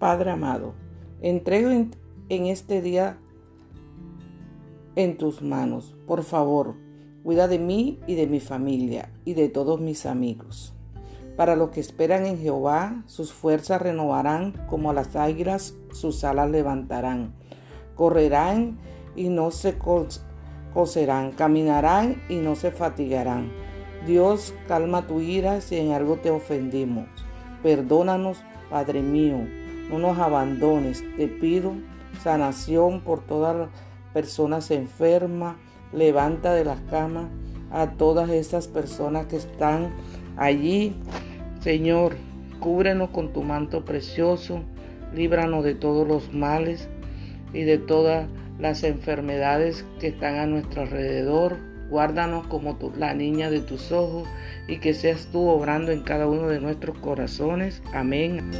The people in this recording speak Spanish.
Padre amado, entrego en, este día en tus manos. Por favor, cuida de mí y de mi familia y de todos mis amigos. Para los que esperan en Jehová, sus fuerzas renovarán como las águilas, sus alas levantarán. Correrán y no se coserán, caminarán y no se fatigarán. Dios, calma tu ira si en algo te ofendimos. Perdónanos, Padre mío, no nos abandones. Te pido sanación por todas las personas enfermas. Levanta de las camas a todas esas personas que están allí. Señor, cúbrenos con tu manto precioso. Líbranos de todos los males y de todas las enfermedades que están a nuestro alrededor. Guárdanos como la niña de tus ojos y que seas tú obrando en cada uno de nuestros corazones. Amén.